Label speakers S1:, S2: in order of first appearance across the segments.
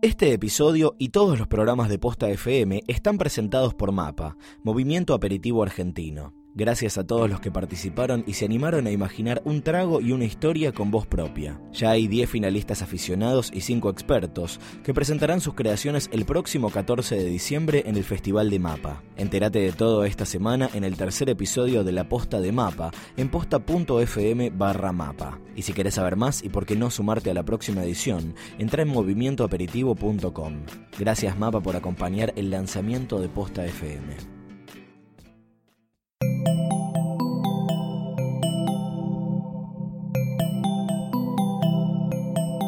S1: Este episodio y todos los programas de Posta FM están presentados por MAPA, Movimiento Aperitivo Argentino. Gracias a todos los que participaron y se animaron a imaginar un trago y una historia con voz propia. Ya hay 10 finalistas aficionados y 5 expertos que presentarán sus creaciones el próximo 14 de diciembre en el Festival de Mapa. Entérate de todo esta semana en el tercer episodio de la posta de Mapa en posta.fm barra mapa. Y si querés saber más y por qué no sumarte a la próxima edición, entra en movimientoaperitivo.com. Gracias Mapa por acompañar el lanzamiento de Posta FM.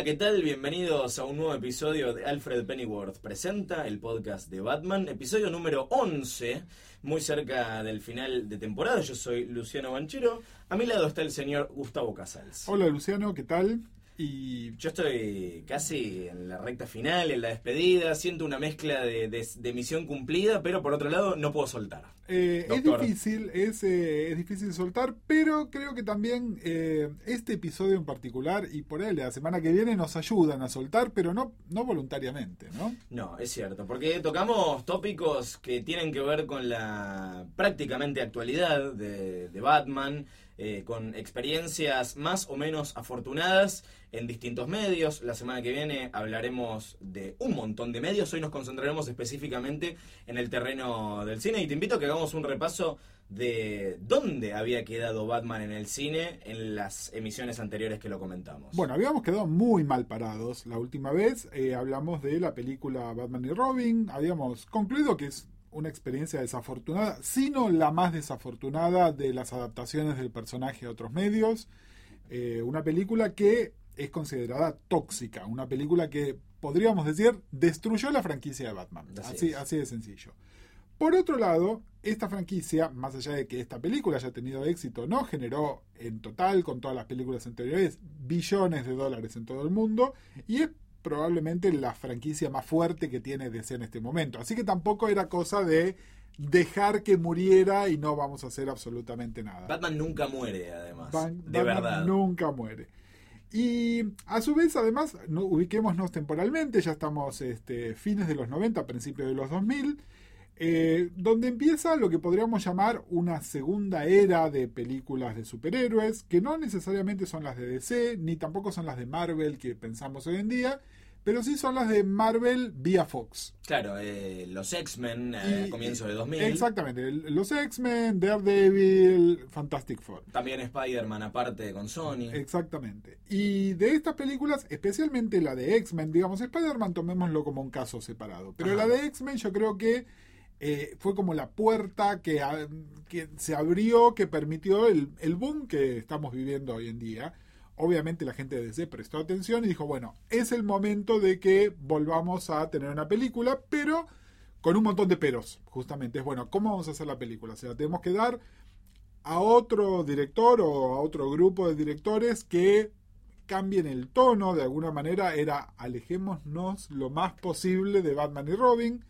S1: Hola, ¿qué tal? Bienvenidos a un nuevo episodio de Alfred Pennyworth Presenta, el podcast de Batman, episodio número 11, muy cerca del final de temporada. Yo soy Luciano Banchero, a mi lado está el señor Gustavo Casals.
S2: Hola Luciano, ¿qué tal? Y
S1: Yo estoy casi en la recta final, en la despedida, siento una mezcla de, de- de misión cumplida, pero por otro lado no puedo soltar.
S2: eh, es difícil, es, eh, es difícil soltar, pero creo que también eh, este episodio en particular y por él la semana que viene nos ayudan a soltar, pero no, no voluntariamente, ¿no?
S1: No, es cierto, porque tocamos tópicos que tienen que ver con la prácticamente actualidad de, de Batman, eh, con experiencias más o menos afortunadas en distintos medios. La semana que viene hablaremos de un montón de medios. Hoy nos concentraremos específicamente en el terreno del cine y te invito a que hagamos un repaso de dónde había quedado Batman en el cine en las emisiones anteriores que lo comentamos.
S2: Bueno, habíamos quedado muy mal parados la última vez, eh, hablamos de la película Batman y Robin, habíamos concluido que es una experiencia desafortunada, sino la más desafortunada de las adaptaciones del personaje a otros medios. Eh, una película que es considerada tóxica, una película que podríamos decir destruyó la franquicia de Batman.
S1: Así
S2: Así,
S1: es.
S2: así de sencillo. Por otro lado, esta franquicia, más allá de que esta película haya tenido éxito, no generó en total con todas las películas anteriores billones de dólares en todo el mundo y es probablemente la franquicia más fuerte que tiene DC en este momento. Así que tampoco era cosa de dejar que muriera y no vamos a hacer absolutamente nada.
S1: Batman nunca muere, además.
S2: Ban-
S1: de
S2: Batman
S1: verdad.
S2: Nunca muere. Y a su vez, además, no, ubiquémonos temporalmente, ya estamos este, fines de los 90, principios de los 2000, eh, donde empieza lo que podríamos llamar una segunda era de películas de superhéroes, que no necesariamente son las de DC, ni tampoco son las de Marvel que pensamos hoy en día, pero sí son las de Marvel vía Fox.
S1: Claro, eh, los X-Men eh, a comienzos de 2000.
S2: Exactamente, los X-Men, Daredevil, Fantastic Four.
S1: También Spider-Man aparte con Sony.
S2: Exactamente. Y de estas películas, especialmente la de X-Men, digamos, Spider-Man tomémoslo como un caso separado. Pero
S1: Ajá.
S2: la de X-Men yo creo que eh, fue como la puerta que, se abrió, que permitió el, boom que estamos viviendo hoy en día. Obviamente la gente de DC prestó atención y dijo, bueno, es el momento de que volvamos a tener una película, pero con un montón de peros, justamente. Es bueno, ¿cómo vamos a hacer la película? O sea, tenemos que dar a otro director o a otro grupo de directores que cambien el tono de alguna manera era alejémonos lo más posible de Batman y Robin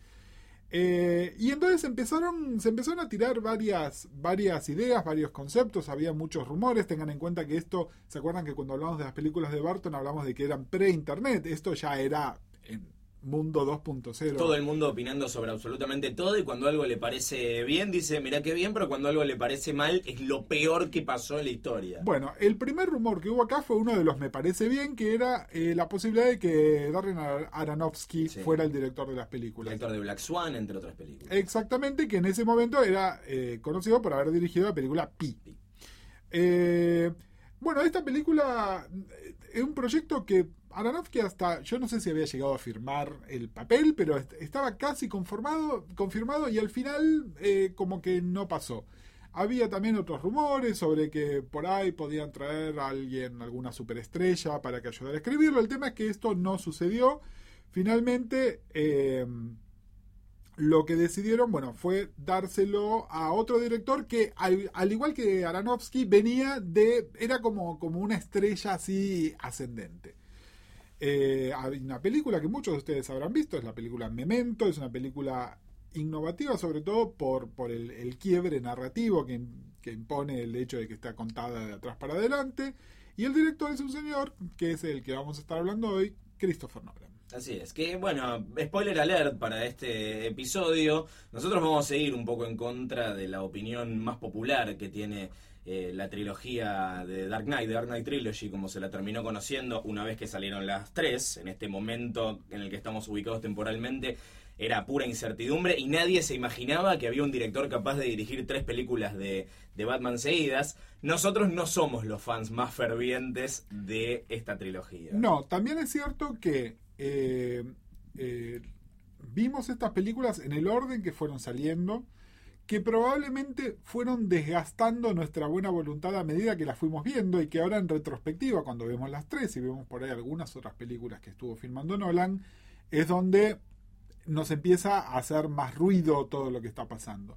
S2: Eh, y entonces empezaron se empezaron a tirar varias varias ideas varios conceptos había muchos rumores. Tengan en cuenta que esto se acuerdan que cuando hablamos de las películas de Barton hablamos de que eran pre-internet esto ya era en mundo 2.0
S1: Todo el mundo opinando sobre absolutamente todo y cuando algo le parece bien dice, mira qué bien, pero cuando algo le parece mal es lo peor que pasó en la historia.
S2: Bueno, el primer rumor que hubo acá fue uno de los me parece bien, que era eh, la posibilidad de que Darren Ar- Aronofsky
S1: Sí.
S2: fuera el director de las películas.
S1: Director de Black Swan, entre otras películas.
S2: Exactamente, que en ese momento era eh, conocido por haber dirigido la película Pi. Eh, bueno, esta película es un proyecto que Aronofsky hasta, yo no sé si había llegado a firmar el papel, pero est- estaba casi conformado, confirmado y al final eh, como que no pasó. Había también otros rumores sobre que por ahí podían traer a alguien, alguna superestrella para que ayudara a escribirlo. El tema es que esto no sucedió. Finalmente, eh, lo que decidieron, bueno, fue dárselo a otro director que, al, al igual que Aronofsky, venía de. era como, como una estrella así ascendente. Eh, hay una película que muchos de ustedes habrán visto, es la película Memento, es una película innovativa sobre todo por, por el, quiebre narrativo que, que impone el hecho de que está contada de atrás para adelante. Y el director es un señor, que es el que vamos a estar hablando hoy, Christopher Nolan.
S1: Así es, que bueno, spoiler alert para este episodio. Nosotros vamos a seguir un poco en contra de la opinión más popular que tiene eh, la trilogía de Dark Knight, de Dark Knight Trilogy, como se la terminó conociendo una vez que salieron las tres. En este momento en el que estamos ubicados temporalmente, era pura incertidumbre y nadie se imaginaba que había un director capaz de dirigir tres películas de, de Batman seguidas. Nosotros no somos los fans más fervientes de esta trilogía.
S2: No, también es cierto que eh, eh, vimos estas películas en el orden que fueron saliendo, que probablemente fueron desgastando nuestra buena voluntad a medida que las fuimos viendo y que ahora en retrospectiva, cuando vemos las tres y vemos por ahí algunas otras películas que estuvo filmando Nolan, es donde nos empieza a hacer más ruido todo lo que está pasando.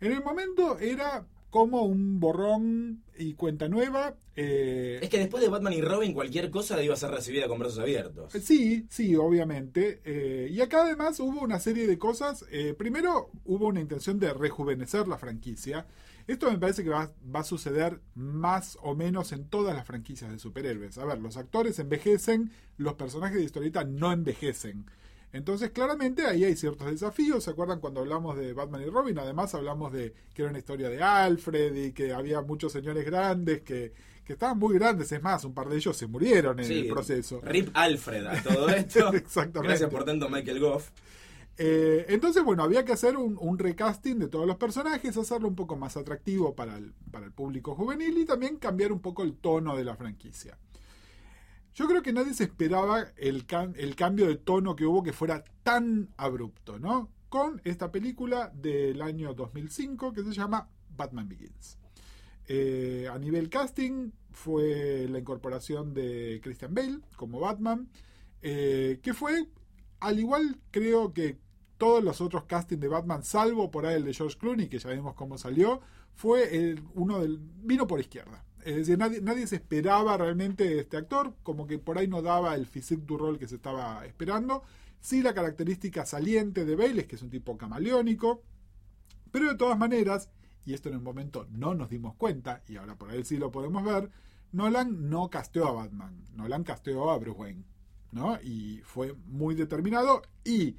S2: En el momento era como un borrón y cuenta nueva. eh,
S1: Es que después de Batman y Robin cualquier cosa iba a ser recibida con brazos abiertos.
S2: Sí, sí, obviamente. Eh, y acá además hubo una serie de cosas. Eh, primero, hubo una intención de rejuvenecer la franquicia. Esto me parece que va, va a suceder más o menos en todas las franquicias de superhéroes. A ver, los actores envejecen, los personajes de historieta no envejecen. Entonces, claramente ahí hay ciertos desafíos. ¿Se acuerdan cuando hablamos de Batman y Robin? Además, hablamos de que era una historia de Alfred y que había muchos señores grandes que, que estaban muy grandes. Es más, un par de ellos se murieron en
S1: Sí,
S2: el proceso.
S1: Rip Alfred a todo esto.
S2: Exactamente.
S1: Gracias por tanto, Michael Goff.
S2: Eh, entonces, bueno, había que hacer un, un recasting de todos los personajes, hacerlo un poco más atractivo para el, para el público juvenil y también cambiar un poco el tono de la franquicia. Yo creo que nadie se esperaba el, el cambio de tono que hubo que fuera tan abrupto, ¿no? Con esta película del año 2005 que se llama Batman Begins. Eh, a nivel casting fue la incorporación de Christian Bale como Batman, eh, que fue, al igual creo que todos los otros castings de Batman, salvo por ahí el de George Clooney, que ya vimos cómo salió, fue el, uno del. vino por izquierda. Es decir, nadie, nadie se esperaba realmente de este actor, como que por ahí no daba el physique du rol que se estaba esperando. Sí, la característica saliente de Bale es que es un tipo camaleónico, pero de todas maneras, y esto en un momento no nos dimos cuenta, y ahora por ahí sí lo podemos ver, Nolan no casteó a Batman, Nolan casteó a Bruce Wayne, ¿no? Y fue muy determinado, y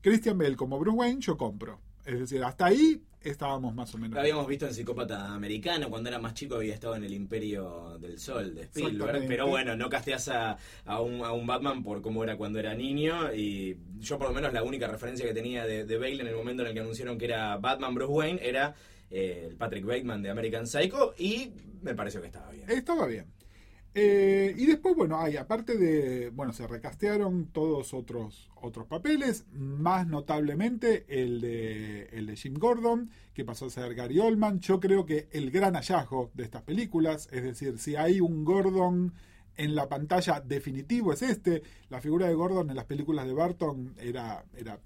S2: Christian Bale como Bruce Wayne yo compro. Es decir, hasta ahí estábamos más o menos.
S1: Lo habíamos visto en Psicópata Americano, cuando era más chico había estado en el Imperio del Sol de Spielberg, pero bueno, no casteas a, a, un, a un Batman por cómo era cuando era niño y yo por lo menos la única referencia que tenía de, de Bale en el momento en el que anunciaron que era Batman Bruce Wayne era eh, el Patrick Bateman de American Psycho y me pareció que estaba bien.
S2: Estaba bien. Eh, y después, bueno, hay, aparte de, bueno, se recastearon todos otros, otros papeles, más notablemente el de, el de Jim Gordon, que pasó a ser Gary Oldman. Yo creo que el gran hallazgo de estas películas, es decir, si hay un Gordon en la pantalla definitivo es este. La figura de Gordon en las películas de Barton era, era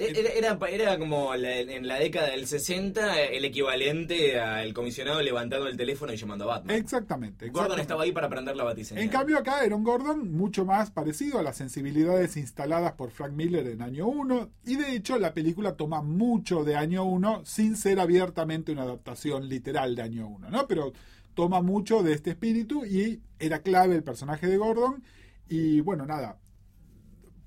S1: Era, era, era como la- en la década del 60 el equivalente al comisionado levantando el teléfono y llamando a Batman.
S2: exactamente.
S1: Gordon estaba ahí para prender la batiseñal.
S2: En cambio acá era un Gordon mucho más parecido a las sensibilidades instaladas por Frank Miller en año 1 y de hecho la película toma mucho de año 1 sin ser abiertamente una adaptación literal de año 1, ¿no? Pero toma mucho de este espíritu y era clave el personaje de Gordon y bueno, nada,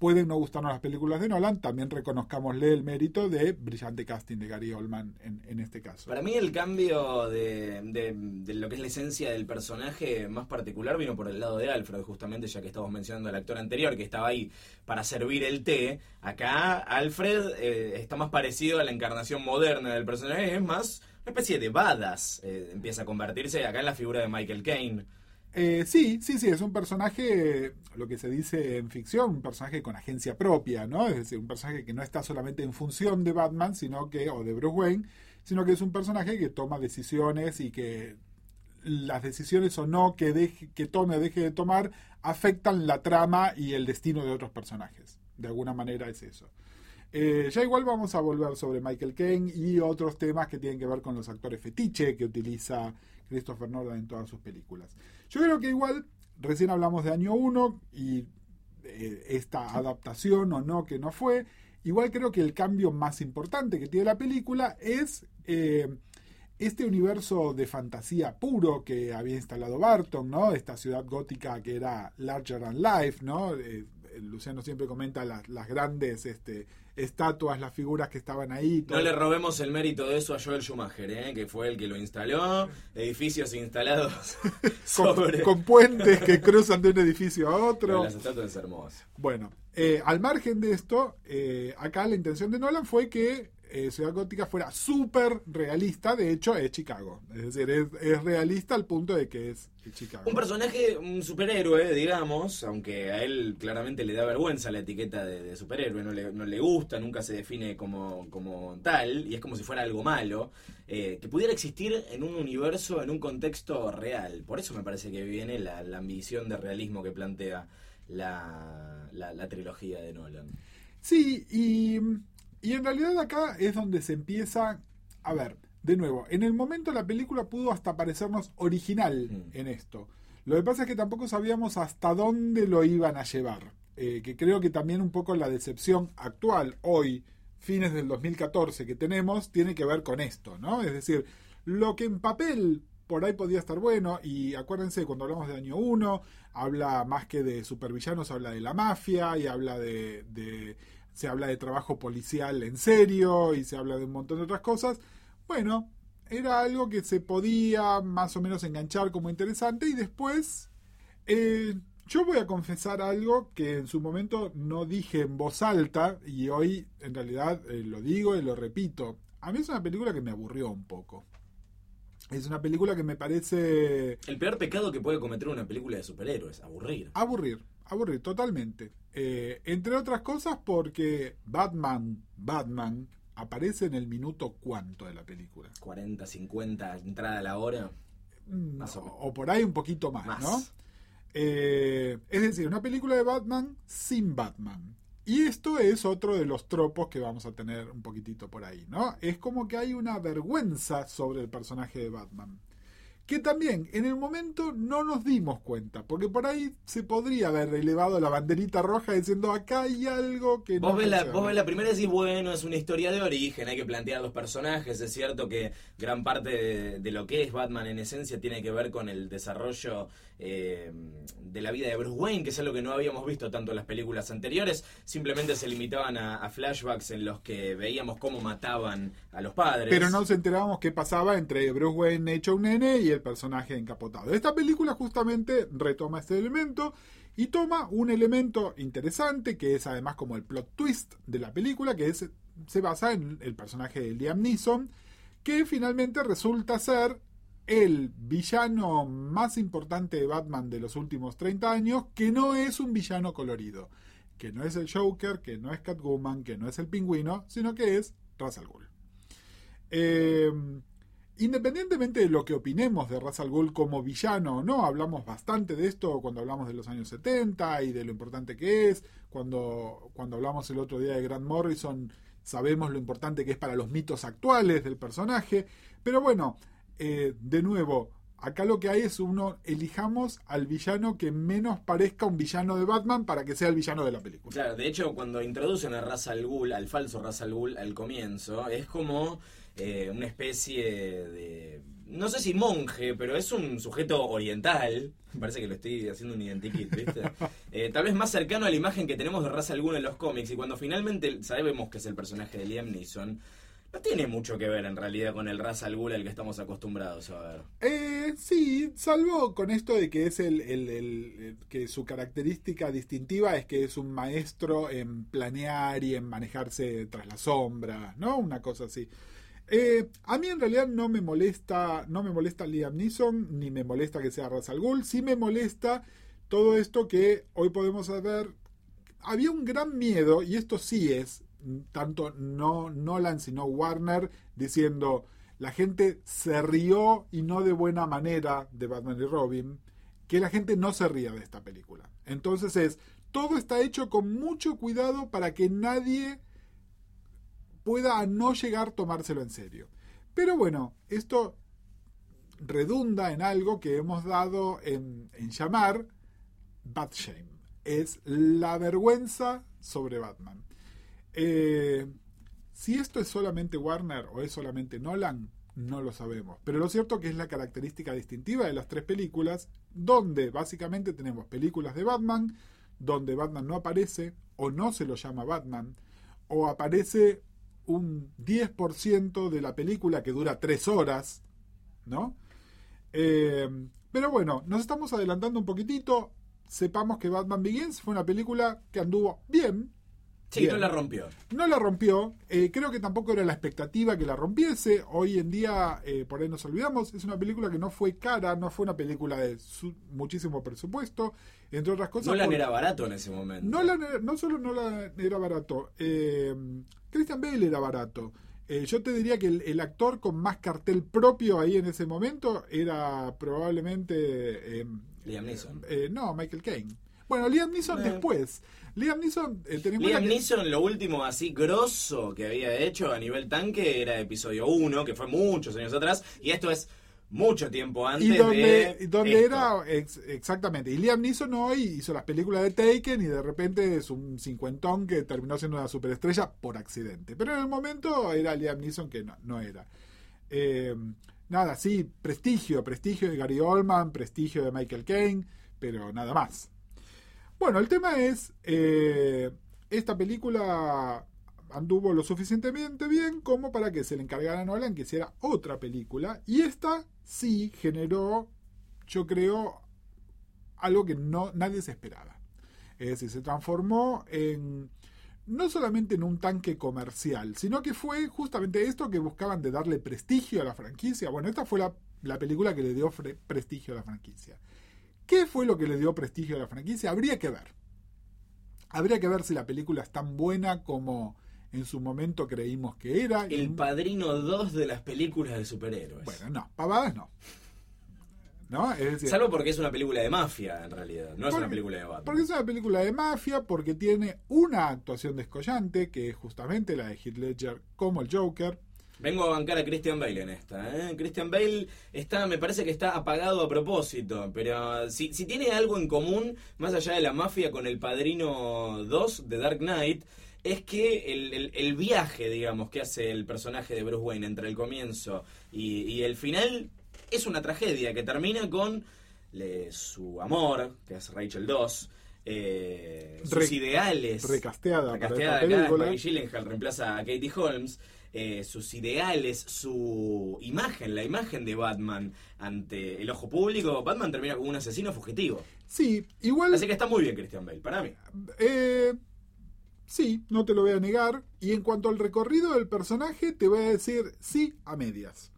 S2: pueden no gustarnos las películas de Nolan, también reconozcámosle el mérito de brillante casting de Gary Oldman en, en este caso.
S1: Para mí el cambio de, de- lo que es la esencia del personaje más particular vino por el lado de Alfred, justamente ya que estamos mencionando al actor anterior que estaba ahí para servir el té. Acá Alfred eh, está más parecido a la encarnación moderna del personaje, es más una especie de badass eh, empieza a convertirse acá en la figura de Michael Caine.
S2: Eh, sí, sí, sí, es un personaje, lo que se dice en ficción, un personaje con agencia propia, ¿no? Es decir, un personaje que no está solamente en función de Batman, sino que, o de Bruce Wayne, sino que es un personaje que toma decisiones y que las decisiones o no que, deje, que tome o deje de tomar afectan la trama y el destino de otros personajes. De alguna manera es eso. Eh, ya igual vamos a volver sobre Michael Caine y otros temas que tienen que ver con los actores fetiche que utiliza Christopher Nolan en todas sus películas. Yo creo que igual, recién hablamos de año 1 y eh, esta adaptación o no que no fue, igual creo que el cambio más importante que tiene la película es eh, este universo de fantasía puro que había instalado Barton, ¿no? Esta ciudad gótica que era larger than life, ¿no? Eh, Luciano siempre comenta las, las grandes este, estatuas, las figuras que estaban ahí.
S1: No le robemos el mérito de eso a Joel Schumacher, ¿eh? que fue el que lo instaló, edificios instalados
S2: con,
S1: sobre...
S2: con puentes que cruzan de un edificio a otro.
S1: Las estatuas hermosas.
S2: Bueno, eh, al margen de esto, eh, acá la intención de Nolan fue que eh, Ciudad Gótica fuera súper realista, de hecho es Chicago. Es decir, es, es, realista al punto de que es Chicago.
S1: Un personaje, un superhéroe, digamos, aunque a él claramente le da vergüenza la etiqueta de, de superhéroe, no le, no le, gusta, nunca se define como, como tal, y es como si fuera algo malo, eh, que pudiera existir en un universo, en un contexto real. Por eso me parece que viene la, la ambición de realismo que plantea la, la, la trilogía de Nolan.
S2: Sí, y y en realidad acá es donde se empieza, a ver, de nuevo, en el momento la película pudo hasta parecernos original mm. en esto. Lo que pasa es que tampoco sabíamos hasta dónde lo iban a llevar. Eh, que creo que también un poco la decepción actual, hoy, fines del 2014 que tenemos, tiene que ver con esto, ¿no? Es decir, lo que en papel por ahí podía estar bueno, y acuérdense, cuando hablamos de año 1, habla más que de supervillanos, habla de la mafia y habla de, de se habla de trabajo policial en serio y se habla de un montón de otras cosas. Bueno, era algo que se podía más o menos enganchar como interesante y después eh, yo voy a confesar algo que en su momento no dije en voz alta y hoy en realidad eh, lo digo y lo repito. A mí es una película que me aburrió un poco. Es una película que me parece...
S1: El peor pecado que puede cometer una película de superhéroes, aburrir.
S2: Aburrir, aburrir, totalmente. Eh, entre otras cosas porque Batman, Batman, aparece en el minuto cuánto de la película.
S1: 40, 50, entrada a la hora.
S2: Mm, más o, o, por ahí un poquito más, más. ¿no? Eh, es decir, una película de Batman sin Batman. Y esto es otro de los tropos que vamos a tener un poquitito por ahí, ¿no? Es como que hay una vergüenza sobre el personaje de Batman que también en el momento no nos dimos cuenta, porque por ahí se podría haber elevado la banderita roja diciendo acá hay algo que
S1: vos
S2: no
S1: ves la, vos ves la primera y decís, bueno, es una historia de origen, hay que plantear los personajes, es cierto que gran parte de, de lo que es Batman en esencia tiene que ver con el desarrollo eh, de la vida de Bruce Wayne, que es algo que no habíamos visto tanto en las películas anteriores, simplemente se limitaban a, a flashbacks en los que veíamos cómo mataban a los padres.
S2: Pero no nos enterábamos qué pasaba entre Bruce Wayne hecho un nene y el personaje encapotado. Esta película justamente retoma este elemento y toma un elemento interesante que es además como el plot twist de la película, que es, se basa en el personaje de Liam Neeson, que finalmente resulta ser el villano más importante de Batman de los últimos 30 años, que no es un villano colorido, que no es el Joker, que no es Catwoman, que no es el pingüino, sino que es Ra's al. Eh, Independientemente de lo que opinemos de Ra's al Ghul como villano o no, hablamos bastante de esto cuando hablamos de los años 70 y de lo importante que es, cuando, cuando hablamos el otro día de Grant Morrison, sabemos lo importante que es para los mitos actuales del personaje, pero bueno, eh, de nuevo, acá lo que hay es uno, elijamos al villano que menos parezca un villano de Batman para que sea el villano de la película.
S1: Claro, de hecho, cuando introducen a Ra's al Ghul, al falso Ra's al Ghul al comienzo, es como eh, una especie de, no sé si monje, pero es un sujeto oriental. Me parece que lo estoy haciendo un identikit, ¿viste? Eh, tal vez más cercano a la imagen que tenemos de Ra's al Ghul en los cómics. Y cuando finalmente sabemos que es el personaje de Liam Neeson, no tiene mucho que ver en realidad con el Ra's al Ghul al que estamos acostumbrados a ver.
S2: Eh, sí, salvo con esto de que es el, el, el, que su característica distintiva es que es un maestro en planear y en manejarse tras la sombra, ¿no? Una cosa así. Eh, a mí en realidad no me molesta, no me molesta Liam Neeson, ni me molesta que sea Ra's al Ghul, sí me molesta todo esto que hoy podemos ver. Había un gran miedo, y esto sí es, tanto no Nolan sino Warner, diciendo la gente se rió y no de buena manera de Batman y Robin, que la gente no se ría de esta película. Entonces es, todo está hecho con mucho cuidado para que nadie pueda no llegar a tomárselo en serio. Pero bueno, esto redunda en algo que hemos dado en, en llamar Bad Shame. Es la vergüenza sobre Batman. Eh, si esto es solamente Warner o es solamente Nolan, no lo sabemos. Pero lo cierto que es la característica distintiva de las tres películas, donde básicamente tenemos películas de Batman, donde Batman no aparece, o no se lo llama Batman, o aparece un 10% de la película que dura tres horas, ¿no? Eh, pero bueno, nos estamos adelantando un poquitito. Sepamos que Batman Begins fue una película que anduvo bien.
S1: Sí,
S2: Bien.
S1: no la rompió.
S2: No la rompió. Eh, creo que tampoco era la expectativa que la rompiese. Hoy en día, eh, por ahí nos olvidamos, es una película que no fue cara, no fue una película de su- muchísimo presupuesto, entre otras cosas.
S1: Nolan
S2: por-
S1: era barato en ese momento.
S2: Nolan era- no solo Nolan era barato, eh, Christian Bale era barato. Eh, yo te diría que el, el actor con más cartel propio ahí en ese momento era probablemente... eh,
S1: Liam Neeson.
S2: no, Michael Caine. Bueno, Liam Neeson
S1: Eh.
S2: después. Liam Neeson, eh,
S1: Liam
S2: que-
S1: Neeson, lo último así grosso que había hecho a nivel tanque era episodio 1, que fue muchos años atrás, y esto es mucho tiempo antes
S2: y donde,
S1: de.
S2: donde
S1: esto.
S2: era ex- exactamente y Liam Neeson hoy hizo las películas de Taken y de repente es un cincuentón que terminó siendo una superestrella por accidente pero en el momento era Liam Neeson que no, no era Eh, nada sí prestigio prestigio de Gary Oldman prestigio de Michael Caine pero nada más bueno el tema es eh, esta película anduvo lo suficientemente bien como para que se le encargara a Nolan que hiciera otra película. Y esta sí generó yo creo algo que no nadie se esperaba. Es decir se transformó en no solamente en un tanque comercial sino que fue justamente esto que buscaban de darle prestigio a la franquicia. Bueno esta fue la, la película que le dio prestigio a la franquicia ¿qué fue lo que le dio prestigio a la franquicia? habría que ver Habría que ver si la película es tan buena como en su momento creímos que era.
S1: El padrino 2 de las películas de superhéroes.
S2: Bueno, no, pavadas no. ¿No? Es decir,
S1: Salvo porque es una película de mafia, en realidad. No es una película de Batman.
S2: porque es una película de mafia, porque tiene una actuación descollante, que es justamente la de Heath Ledger como el Joker.
S1: Vengo a bancar a Christian Bale en esta. ¿eh? Christian Bale está, me parece que está apagado a propósito, pero si, si tiene algo en común, más allá de la mafia con el Padrino 2 de Dark Knight, es que el, el- el viaje, digamos, que hace el personaje de Bruce Wayne entre el comienzo y, y el final es una tragedia que termina con le- su amor, que es Rachel 2, eh, sus
S2: Re-
S1: ideales.
S2: Recasteada, para
S1: Recasteada
S2: esta
S1: acá,
S2: película.
S1: Gyllenhaal reemplaza a Katie Holmes. Eh, sus ideales, su imagen, la imagen de Batman ante el ojo público, Batman termina como un asesino fugitivo.
S2: Sí, igual.
S1: Así que está muy bien Christian Bale, para mí.
S2: Eh, sí, no te lo voy a negar. Y en cuanto al recorrido del personaje, te voy a decir sí a medias.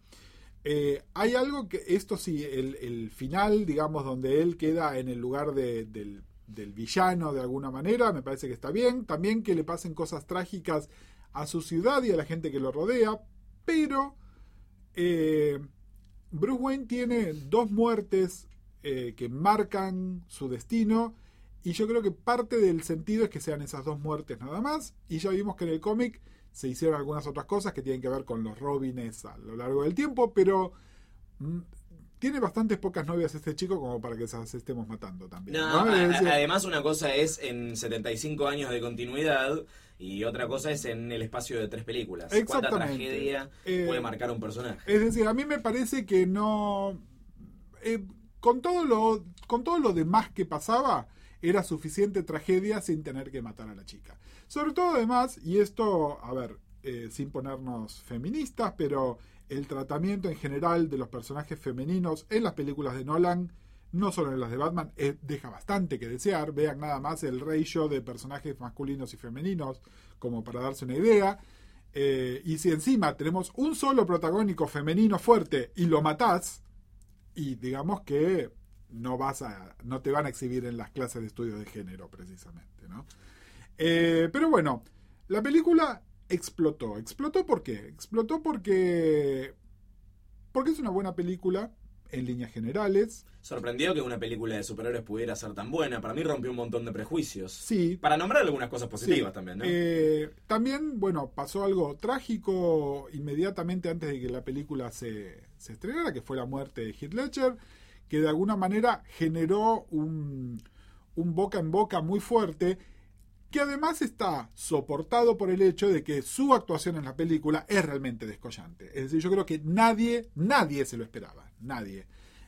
S2: Eh, hay algo que, esto sí, el, el final, digamos, donde él queda en el lugar de- del, del villano de alguna manera, me parece que está bien. También que le pasen cosas trágicas a su ciudad y a la gente que lo rodea, pero eh, Bruce Wayne tiene dos muertes eh, que marcan su destino y yo creo que parte del sentido es que sean esas dos muertes nada más y ya vimos que en el cómic se hicieron algunas otras cosas que tienen que ver con los Robines a lo largo del tiempo, pero mm, tiene bastantes pocas novias este chico como para que se las estemos matando también.
S1: No, además una cosa es en 75 años de continuidad y otra cosa es en el espacio de tres películas. ¿Cuánta
S2: Exactamente.
S1: tragedia
S2: Eh,
S1: puede marcar un personaje?
S2: Es decir, a mí me parece que no. eh, con, todo lo, con todo lo demás que pasaba, era suficiente tragedia sin tener que matar a la chica. Sobre todo, además, y esto, a ver, eh, sin ponernos feministas, pero el tratamiento en general de los personajes femeninos en las películas de Nolan, no solo en las de Batman, eh, deja bastante que desear. Vean nada más el ratio de personajes masculinos y femeninos, como para darse una idea. Eh, y si encima tenemos un solo protagónico femenino fuerte y lo matás, y digamos que no vas a, no te van a exhibir en las clases de estudio de género, precisamente, ¿no? Eh, pero bueno, la película explotó. ¿Explotó por qué? Explotó porque. Porque es una buena película en líneas generales.
S1: Sorprendió que una película de superhéroes pudiera ser tan buena. Para mí rompió un montón de prejuicios.
S2: Sí.
S1: Para nombrar algunas cosas positivas
S2: Sí.
S1: también, ¿no?
S2: Eh, también, bueno, pasó algo trágico inmediatamente antes de que la película se, se estrenara, que fue la muerte de Heath Ledger, que de alguna manera generó un, un boca en boca muy fuerte, que además está soportado por el hecho de que su actuación en la película es realmente descollante. Es decir, yo creo que nadie, nadie se lo esperaba, nadie.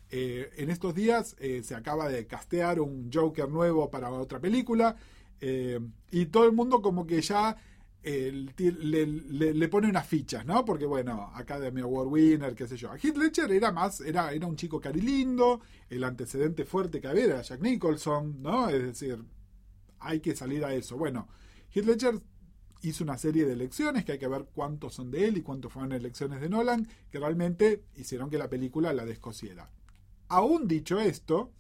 S2: Eh, en estos días eh, se acaba de castear un Joker nuevo para otra película eh, y todo el mundo como que ya le, pone unas fichas, ¿no? Porque bueno, Academy Award winner, qué sé yo. Heath Ledger era más, era, era un chico carilindo, el antecedente fuerte que había era Jack Nicholson, ¿no? Es decir, hay que salir a eso. Bueno, Ledger hizo una serie de elecciones que hay que ver cuántos son de él y cuántos fueron elecciones de Nolan, que realmente hicieron que la película la descosiera. Aún dicho esto,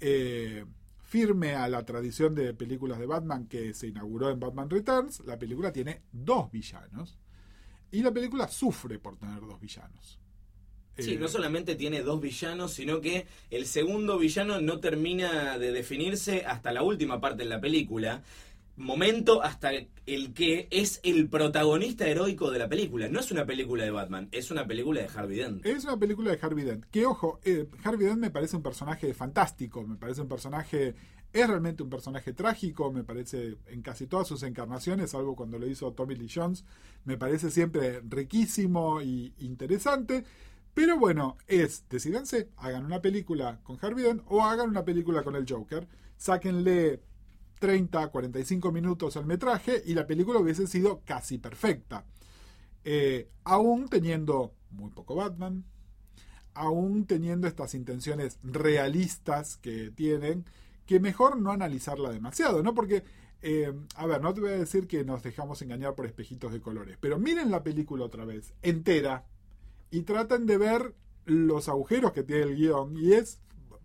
S2: eh, firme a la tradición de películas de Batman que se inauguró en Batman Returns, la película tiene dos villanos y la película sufre por tener dos villanos.
S1: Sí,
S2: Eh,
S1: no solamente tiene dos villanos, sino que el segundo villano no termina de definirse hasta la última parte de la película. Momento hasta el que es el protagonista heroico de la película. No es una película de Batman, es una película de Harvey Dent.
S2: Es una película de Harvey Dent. Que ojo, eh, Harvey Dent me parece un personaje fantástico, me parece un personaje, es realmente un personaje trágico, me parece en casi todas sus encarnaciones, salvo cuando lo hizo Tommy Lee Jones, me parece siempre riquísimo y interesante. Pero bueno, es, decidanse, hagan una película con Harvey Dent o hagan una película con el Joker, sáquenle 30, 45 minutos al metraje y la película hubiese sido casi perfecta. Eh, aún teniendo muy poco Batman, aún teniendo estas intenciones realistas que tienen, que mejor no analizarla demasiado, ¿no? Porque, eh, a ver, no te voy a decir que nos dejamos engañar por espejitos de colores, pero miren la película otra vez, entera, y traten de ver los agujeros que tiene el guion, y es,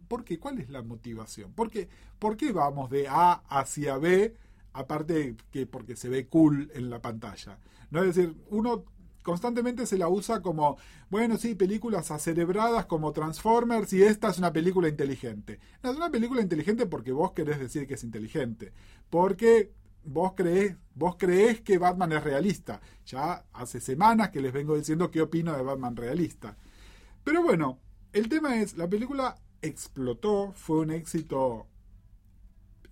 S2: ¿por qué? ¿Cuál es la motivación? ¿Por qué, ¿Por qué vamos de A hacia B, aparte que porque se ve cool en la pantalla? ¿No? Es decir, uno constantemente se la usa como, bueno, sí, películas acerebradas como Transformers y esta es una película inteligente. No, es una película inteligente porque vos querés decir que es inteligente. Porque vos creés, vos creés que Batman es realista. Ya hace semanas que les vengo diciendo qué opino de Batman realista. Pero bueno, el tema es, la película explotó, fue un éxito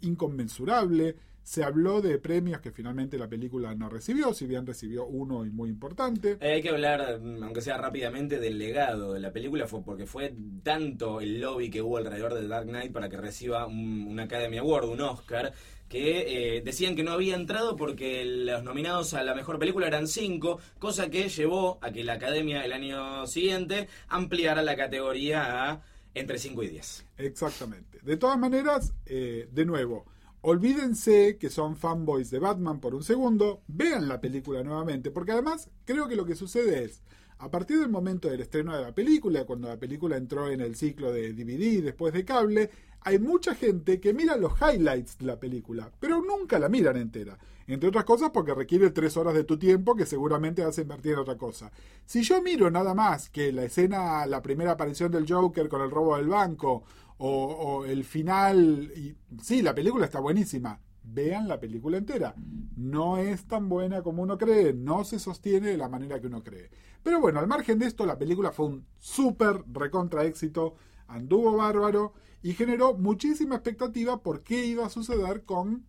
S2: inconmensurable. Se habló de premios que finalmente la película no recibió, si bien recibió uno muy importante.
S1: Hay que hablar, aunque sea rápidamente, del legado de la película, fue porque fue tanto el lobby que hubo alrededor de Dark Knight para que reciba un Academy Award, un Oscar, que eh, decían que no había entrado porque los nominados a la mejor película eran cinco, cosa que llevó a que la Academia el año siguiente ampliara la categoría a entre 5 y 10.
S2: Exactamente. De todas maneras, eh, de nuevo, olvídense que son fanboys de Batman por un segundo, vean la película nuevamente, porque además creo que lo que sucede es, a partir del momento del estreno de la película, cuando la película entró en el ciclo de DVD después de cable, hay mucha gente que mira los highlights de la película, pero nunca la miran entera. Entre otras cosas porque requiere tres horas de tu tiempo que seguramente vas a invertir en otra cosa. Si yo miro nada más que la escena, la primera aparición del Joker con el robo del banco, o, o el final, y sí, la película está buenísima. Vean la película entera. No es tan buena como uno cree, no se sostiene de la manera que uno cree. Pero bueno, al margen de esto, la película fue un súper recontra éxito, anduvo bárbaro y generó muchísima expectativa por qué iba a suceder con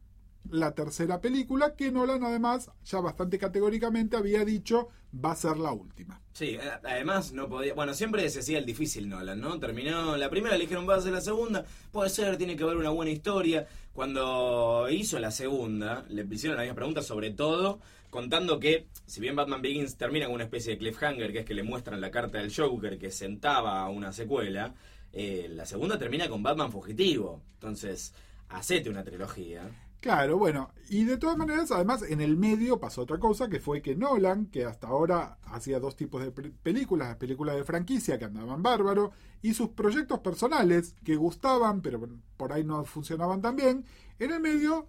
S2: la tercera película, que Nolan además ya bastante categóricamente había dicho va a ser la última.
S1: Sí, a- además no podía. Bueno, siempre se hacía el difícil Nolan, ¿no? Terminó la primera, le dijeron va a ser la segunda. Puede ser, tiene que haber una buena historia. Cuando hizo la segunda, le hicieron la misma pregunta, sobre todo contando que, si bien Batman Begins termina con una especie de cliffhanger, que es que le muestran la carta del Joker que sentaba a una secuela, eh, la segunda termina con Batman fugitivo. Entonces, hacete una trilogía.
S2: Claro, bueno, y de todas maneras, además, en el medio pasó otra cosa, que fue que Nolan, que hasta ahora hacía dos tipos de pe- películas, las películas de franquicia que andaban bárbaro, y sus proyectos personales que gustaban, pero por ahí no funcionaban tan bien, en el medio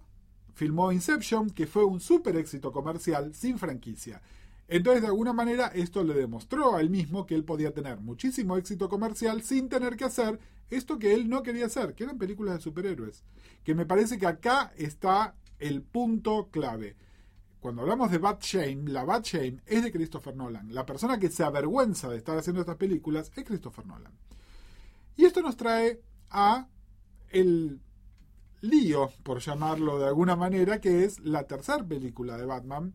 S2: filmó Inception, que fue un súper éxito comercial sin franquicia. Entonces, de alguna manera, esto le demostró a él mismo que él podía tener muchísimo éxito comercial sin tener que hacer esto que él no quería hacer, que eran películas de superhéroes. Que me parece que acá está el punto clave. Cuando hablamos de Bad Shame, la Bad Shame es de Christopher Nolan. La persona que se avergüenza de estar haciendo estas películas es Christopher Nolan. Y esto nos trae a el lío, por llamarlo de alguna manera, que es la tercera película de Batman,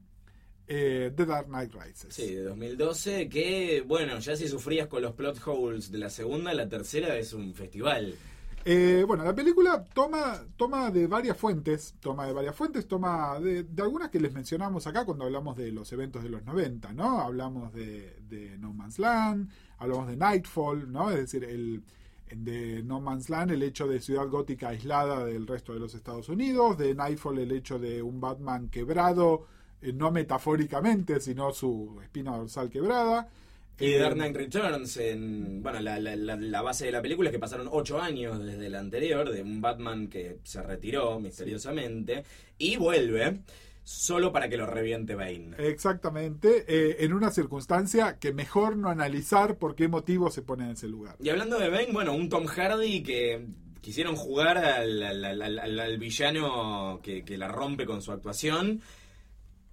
S2: eh, The Dark Knight Rises.
S1: Sí, de 2012, que bueno, ya si sufrías con los plot holes de la segunda, la tercera es un festival.
S2: Eh, bueno, la película toma, toma de varias fuentes, toma de varias fuentes, toma de, de algunas que les mencionamos acá cuando hablamos de los eventos de los 90, ¿no? Hablamos de, de No Man's Land, hablamos de Nightfall, ¿no? Es decir, el de No Man's Land el hecho de ciudad gótica aislada del resto de los Estados Unidos, de Nightfall el hecho de un Batman quebrado, eh, no metafóricamente, sino su espina dorsal quebrada.
S1: Y de
S2: Eh,
S1: Dark Knight Returns, en, bueno, la, la- la- base de la película es que pasaron ocho años desde la anterior, de un Batman que se retiró misteriosamente y vuelve solo para que lo reviente Bane.
S2: Exactamente, eh, en una circunstancia que mejor no analizar por qué motivo se pone en ese lugar.
S1: Y hablando de Bane, bueno, un Tom Hardy que quisieron jugar al, al- al- al- al villano que, que la rompe con su actuación.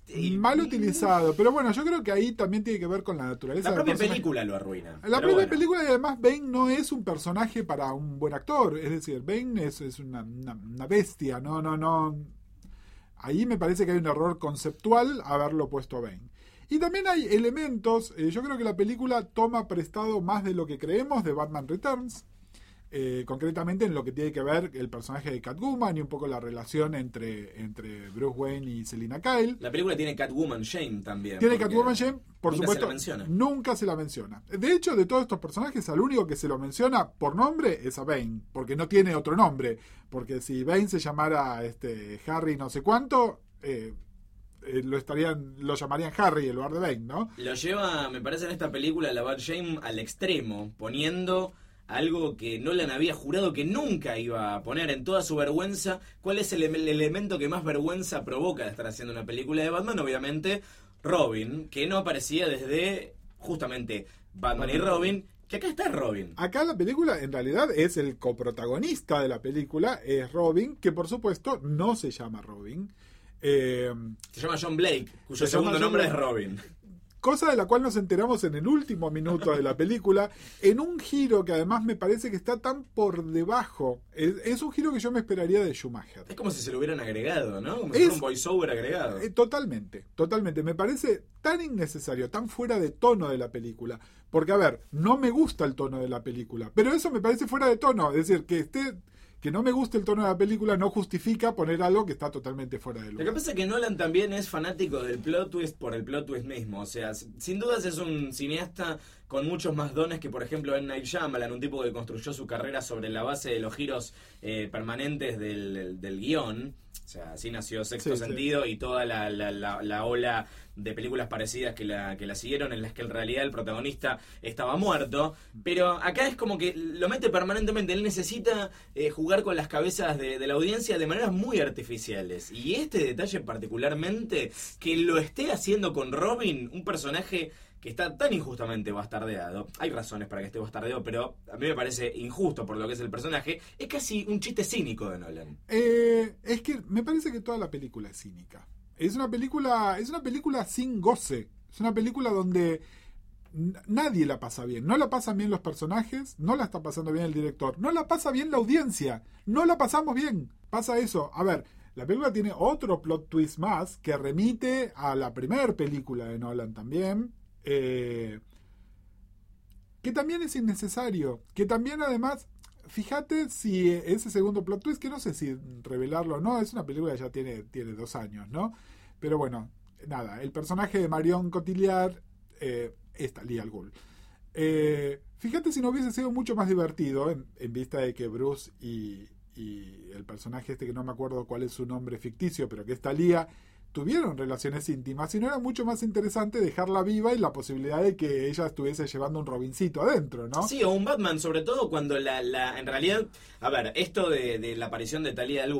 S1: Y-
S2: Mal utilizado, pero bueno, yo creo que ahí también tiene que ver con la naturaleza
S1: La propia
S2: personaje.
S1: película lo arruina.
S2: La propia
S1: bueno.
S2: película y además Bane no es un personaje para un buen actor, es decir, Bane es, es una, una- una bestia, no, no, no. Ahí me parece que hay un error conceptual haberlo puesto a Bane. Y también hay elementos, eh, yo creo que la película toma prestado más de lo que creemos de Batman Returns, eh, concretamente en lo que tiene que ver el personaje de Catwoman y un poco la relación entre, entre Bruce Wayne y Selina Kyle.
S1: La película tiene Catwoman Shane también.
S2: Tiene Catwoman Shane, por
S1: nunca
S2: supuesto.
S1: se la menciona.
S2: Nunca se la menciona. De hecho, de todos estos personajes, al único que se lo menciona por nombre es a Bane, porque no tiene otro nombre. Porque si Bane se llamara este, Harry no sé cuánto, eh, eh, lo estarían, lo llamarían Harry en lugar de Bane, ¿no?
S1: Lo lleva, me parece, en esta película, la Bad Shame al extremo, poniendo algo que Nolan había jurado que nunca iba a poner en toda su vergüenza. ¿Cuál es el, el elemento que más vergüenza provoca de estar haciendo una película de Batman? Obviamente, Robin, que no aparecía desde justamente Batman y Robin, que acá está Robin.
S2: Acá la película en realidad es el coprotagonista de la película, es Robin, que por supuesto no se llama Robin. Eh,
S1: Se llama John Blake, cuyo
S2: Se
S1: segundo nombre
S2: Blake.
S1: es Robin.
S2: Cosa de la cual nos enteramos en el último minuto de la película, en un giro que además me parece que está tan por debajo. Es, es un giro que yo me esperaría de Schumacher.
S1: Es como si se lo hubieran agregado, ¿no? Como si
S2: Es-
S1: fuera un voiceover agregado.
S2: Eh, totalmente, totalmente. Me parece tan innecesario, tan fuera de tono de la película. Porque, a ver, no me gusta el tono de la película, pero eso me parece fuera de tono. Es decir, que esté. Que no me guste el tono de la película no justifica poner algo que está totalmente fuera de
S1: Lo que
S2: lugar.
S1: pasa es que Nolan también es fanático del plot twist por el plot twist mismo. O sea, sin dudas es un cineasta con muchos más dones que, por ejemplo, M. Night Shyamalan, un tipo que construyó su carrera sobre la base de los giros eh, permanentes del, del- del guion. O sea, así nació Sexto
S2: Sí, sí.
S1: Sentido y toda la, la- la- la ola de películas parecidas que la, que la siguieron, en las que en realidad el protagonista estaba muerto. Pero acá es como que lo mete permanentemente. Él necesita eh, jugar con las cabezas de, la audiencia de maneras muy artificiales. Y este detalle particularmente, que lo esté haciendo con Robin, un personaje que está tan injustamente bastardeado. Hay razones para que esté bastardeado, pero a mí me parece injusto por lo que es el personaje. Es casi un chiste cínico de Nolan.
S2: Eh, es que me parece que toda la película es cínica. Es una película, es una película sin goce. Es una película donde nadie la pasa bien. No la pasan bien los personajes, no la está pasando bien el director, no la pasa bien la audiencia, no la pasamos bien. Pasa eso. A ver, la película tiene otro plot twist más que remite a la primera película de Nolan también. eh, que también es innecesario. Que también además fíjate si ese segundo plot twist, que no sé si revelarlo o no, es una película que ya tiene, tiene dos años, ¿no? Pero bueno, nada, el personaje de Marion Cotillard eh, es Talia al fíjate si no hubiese sido mucho más divertido en, en vista de que Bruce y, y el personaje este que no me acuerdo cuál es su nombre ficticio, pero que es Talía, tuvieron relaciones íntimas y no era mucho más interesante dejarla viva y la posibilidad de que ella estuviese llevando un Robincito adentro, ¿no?
S1: Sí, o un Batman, sobre todo cuando la, la en realidad, a ver, esto de, la aparición de Talia al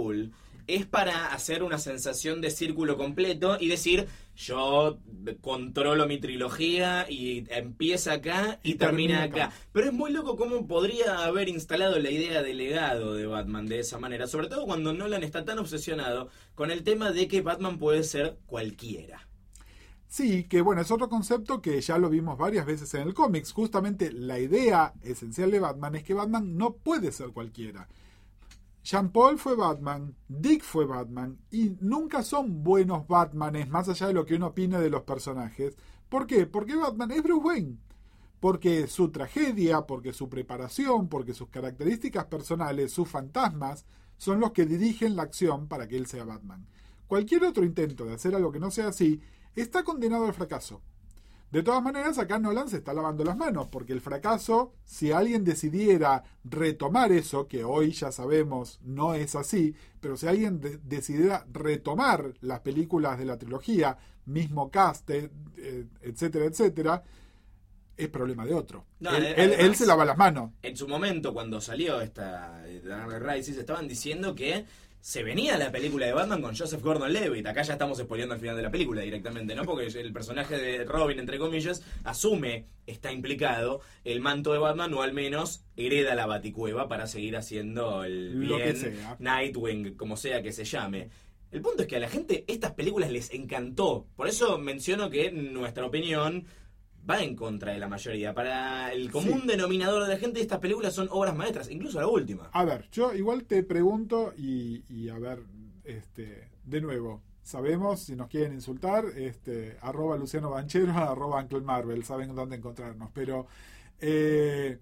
S1: es para hacer una sensación de círculo completo y decir, yo controlo mi trilogía y empieza acá y,
S2: Y
S1: termina
S2: termina
S1: acá.
S2: acá.
S1: Pero es muy loco cómo podría haber instalado la idea de legado de Batman de esa manera, sobre todo cuando Nolan está tan obsesionado con el tema de que Batman puede ser cualquiera.
S2: Sí, que bueno, es otro concepto que ya lo vimos varias veces en el cómics. Justamente la idea esencial de Batman es que Batman no puede ser cualquiera. Jean Paul fue Batman, Dick fue Batman, y nunca son buenos Batmanes, más allá de lo que uno opine de los personajes. ¿Por qué? Porque Batman es Bruce Wayne. Porque su tragedia, porque su preparación, porque sus características personales, sus fantasmas, son los que dirigen la acción para que él sea Batman. Cualquier otro intento de hacer algo que no sea así está condenado al fracaso. De todas maneras, acá Nolan se está lavando las manos, porque el fracaso, si alguien decidiera retomar eso, que hoy ya sabemos no es así, pero si alguien de- decidiera retomar las películas de la trilogía, mismo cast, eh, eh, etcétera, etcétera, es problema de otro.
S1: No,
S2: él,
S1: eh,
S2: él- él
S1: además-
S2: se lava las manos.
S1: En su momento, cuando salió esta eh, Dark Rises, estaban diciendo que se venía la película de Batman con Joseph Gordon-Levitt. Acá ya estamos spoileando al final de la película directamente, ¿no? Porque el personaje de Robin, entre comillas, asume, está implicado, el manto de Batman o al menos hereda la baticueva para seguir haciendo el
S2: Lo que
S1: bien
S2: sea.
S1: Nightwing, como sea que se llame. El punto es que a la gente estas películas les encantó. Por eso menciono que nuestra opinión va en contra de la mayoría. Para el común
S2: Sí.
S1: denominador de la gente, estas películas son obras maestras, incluso la última.
S2: A ver, yo igual te pregunto y, y a ver, este, de nuevo, sabemos si nos quieren insultar, este, arroba Luciano Banchero, arroba Uncle Marvel, saben dónde encontrarnos, pero eh,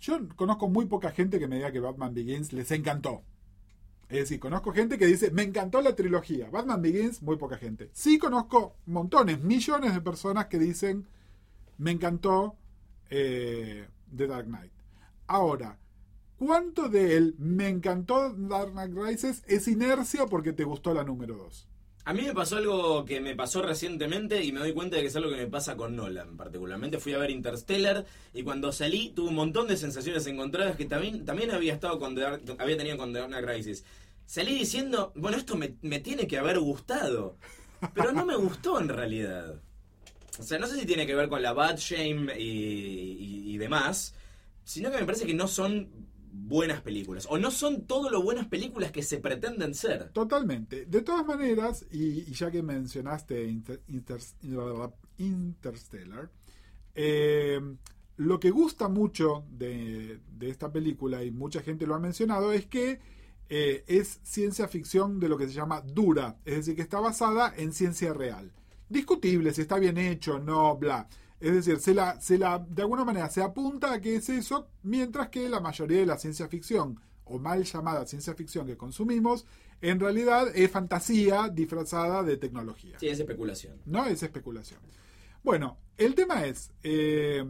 S2: yo conozco muy poca gente que me diga que Batman Begins les encantó. Es decir, conozco gente que dice, me encantó la trilogía. Batman Begins, muy poca gente. Sí conozco montones, millones de personas que dicen, me encantó eh, The Dark Knight. Ahora, ¿cuánto de él me encantó Dark Knight Rises es inercia porque te gustó la número 2?
S1: A mí me pasó algo que me pasó recientemente y me doy cuenta de que es algo que me pasa con Nolan particularmente. Fui a ver Interstellar y cuando salí tuve un montón de sensaciones encontradas que también, también había estado con había tenido con The Dark Rises. Salí diciendo, bueno, esto me, me tiene que haber gustado, pero no me gustó en realidad. O sea, no sé si tiene que ver con la bad shame y, y- y demás, sino que me parece que no son buenas películas, o no son todo lo buenas películas que se pretenden ser.
S2: Totalmente. De todas maneras, y, ya que mencionaste Inter- Inter- Interstellar, eh, lo que gusta mucho de, de esta película, y mucha gente lo ha mencionado, es que eh, es ciencia ficción de lo que se llama dura, es decir, que está basada en ciencia real. Discutible si está bien hecho, no, bla. Es decir, se la, se la, de alguna manera se apunta a que es eso, mientras que la mayoría de la ciencia ficción, o mal llamada ciencia ficción que consumimos, en realidad es fantasía disfrazada de tecnología.
S1: Sí, es especulación.
S2: No es especulación. Bueno, el tema es, eh,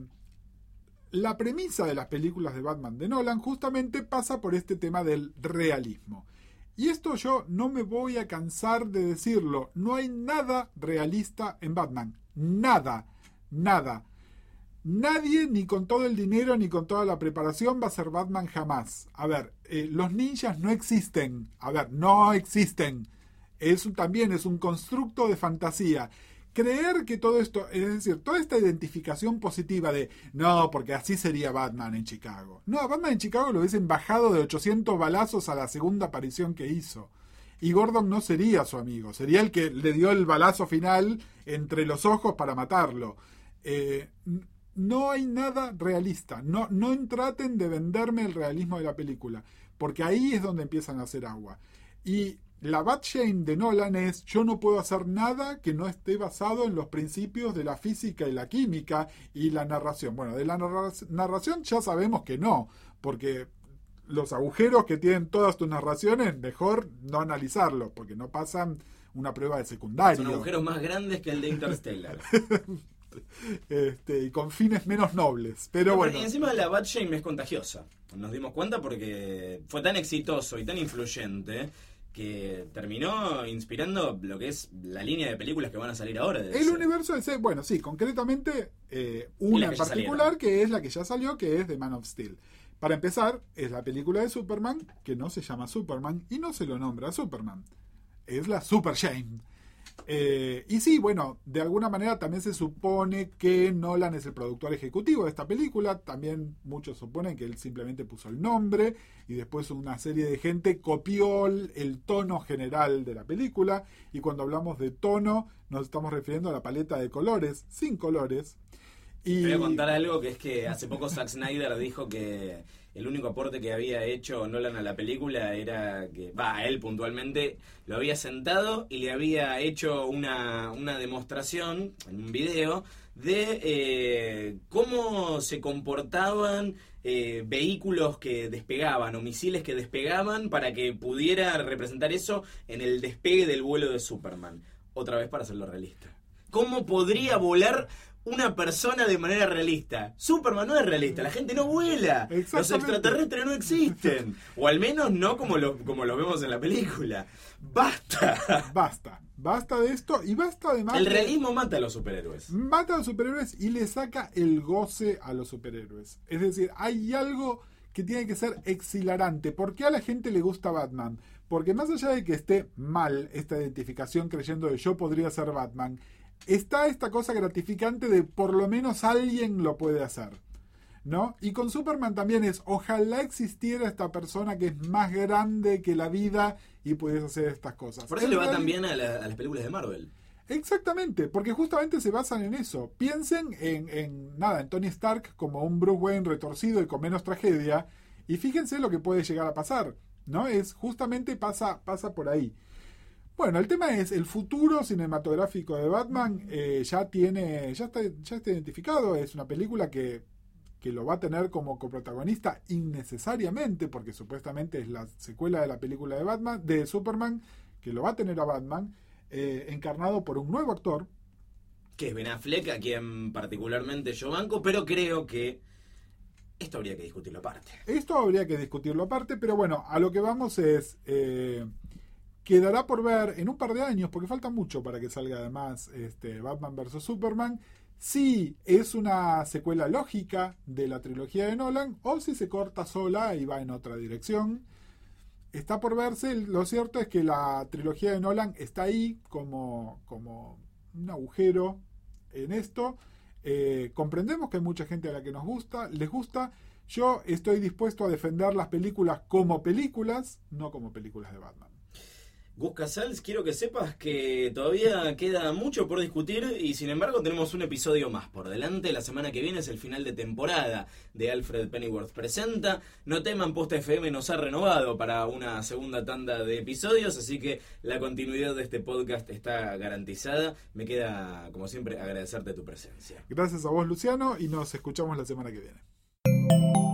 S2: la premisa de las películas de Batman de Nolan justamente pasa por este tema del realismo. Y esto yo no me voy a cansar de decirlo, no hay nada realista en Batman, nada, nada. Nadie, ni con todo el dinero, ni con toda la preparación, va a ser Batman jamás. A ver, eh, los ninjas no existen. A ver, no existen. Es un- también es un constructo de fantasía. Creer que todo esto, es decir, toda esta identificación positiva de no, porque así sería Batman en Chicago. No, Batman en Chicago lo hubiesen bajado de 800 balazos a la segunda aparición que hizo. Y Gordon no sería su amigo, sería el que le dio el balazo final entre los ojos para matarlo. Eh, no hay nada realista. No, no traten de venderme el realismo de la película, porque ahí es donde empiezan a hacer agua. Y la bad shame de Nolan es yo no puedo hacer nada que no esté basado en los principios de la física y la química y la narración. Bueno, de la narra- narración ya sabemos que no, porque los agujeros que tienen todas tus narraciones, mejor no analizarlos, porque no pasan una prueba de secundario.
S1: Son agujeros más grandes que el de Interstellar.
S2: este, y con fines menos nobles. Pero
S1: No,
S2: bueno,
S1: Y encima la Bad Shame es contagiosa. Nos dimos cuenta porque fue tan exitoso y tan influyente que terminó inspirando lo que es la línea de películas que van a salir ahora. de
S2: el universo DC, bueno, sí, concretamente eh, una en particular que es la que ya salió, que es The Man of Steel. Para empezar, es la película de Superman que no se llama Superman y no se lo nombra Superman. Es la Super Shame. Eh, y sí, bueno, de alguna manera también se supone que Nolan es el productor ejecutivo de esta película. También muchos suponen que él simplemente puso el nombre y después una serie de gente copió el, el tono general de la película. Y cuando hablamos de tono, nos estamos refiriendo a la paleta de colores, sin colores. Y
S1: Te voy a contar algo que es que hace poco Zack Snyder dijo que el único aporte que había hecho Nolan a la película era que, va, él puntualmente, lo había sentado y le había hecho una, una demostración en un video de eh, cómo se comportaban eh, vehículos que despegaban o misiles que despegaban para que pudiera representar eso en el despegue del vuelo de Superman. Otra vez para hacerlo realista. ¿Cómo podría volar una persona de manera realista? Superman no es realista, la gente no vuela. Los extraterrestres no existen. O al menos no como lo, como lo vemos en la película. ¡Basta!
S2: basta, basta de esto y basta además
S1: El
S2: de-
S1: realismo mata a los superhéroes.
S2: mata a los superhéroes y le saca el goce a los superhéroes. Es decir, hay algo que tiene que ser exhilarante. ¿Por qué a la gente le gusta Batman? Porque más allá de que esté mal esta identificación creyendo de yo podría ser Batman, está esta cosa gratificante de por lo menos alguien lo puede hacer. ¿No? Y con Superman también es, ojalá existiera esta persona que es más grande que la vida y pudiese hacer estas cosas.
S1: Por eso le va bien a, la- a las películas de Marvel.
S2: Exactamente, porque justamente se basan en eso. Piensen en, en nada, en Tony Stark como un Bruce Wayne retorcido y con menos tragedia, y fíjense lo que puede llegar a pasar, ¿no? Es justamente pasa, pasa por ahí. Bueno, el tema es el futuro cinematográfico de Batman eh, ya tiene, ya está, ya está identificado. Es una película que, que lo va a tener como coprotagonista innecesariamente, porque supuestamente es la secuela de la película de Batman, de Superman, que lo va a tener a Batman, eh, encarnado por un nuevo actor.
S1: Que es Ben Affleck, a quien particularmente yo banco, pero creo que esto habría que discutirlo aparte.
S2: Esto habría que discutirlo aparte, pero bueno, a lo que vamos es. eh, quedará por ver en un par de años, porque falta mucho para que salga además este, Batman vs. Superman, si es una secuela lógica de la trilogía de Nolan o si se corta sola y va en otra dirección. Está por verse, lo cierto es que la trilogía de Nolan está ahí como, como un agujero en esto. Eh, comprendemos que hay mucha gente a la que nos gusta, les gusta. Yo estoy dispuesto a defender las películas como películas, no como películas de Batman.
S1: Gus Casals, quiero que sepas que todavía queda mucho por discutir y sin embargo tenemos un episodio más por delante. La semana que viene es el final de temporada de Alfred Pennyworth Presenta. No teman, Posta FM nos ha renovado para una segunda tanda de episodios, así que la continuidad de este podcast está garantizada. Me queda, como siempre, agradecerte tu presencia.
S2: Gracias a vos, Luciano, y nos escuchamos la semana que viene.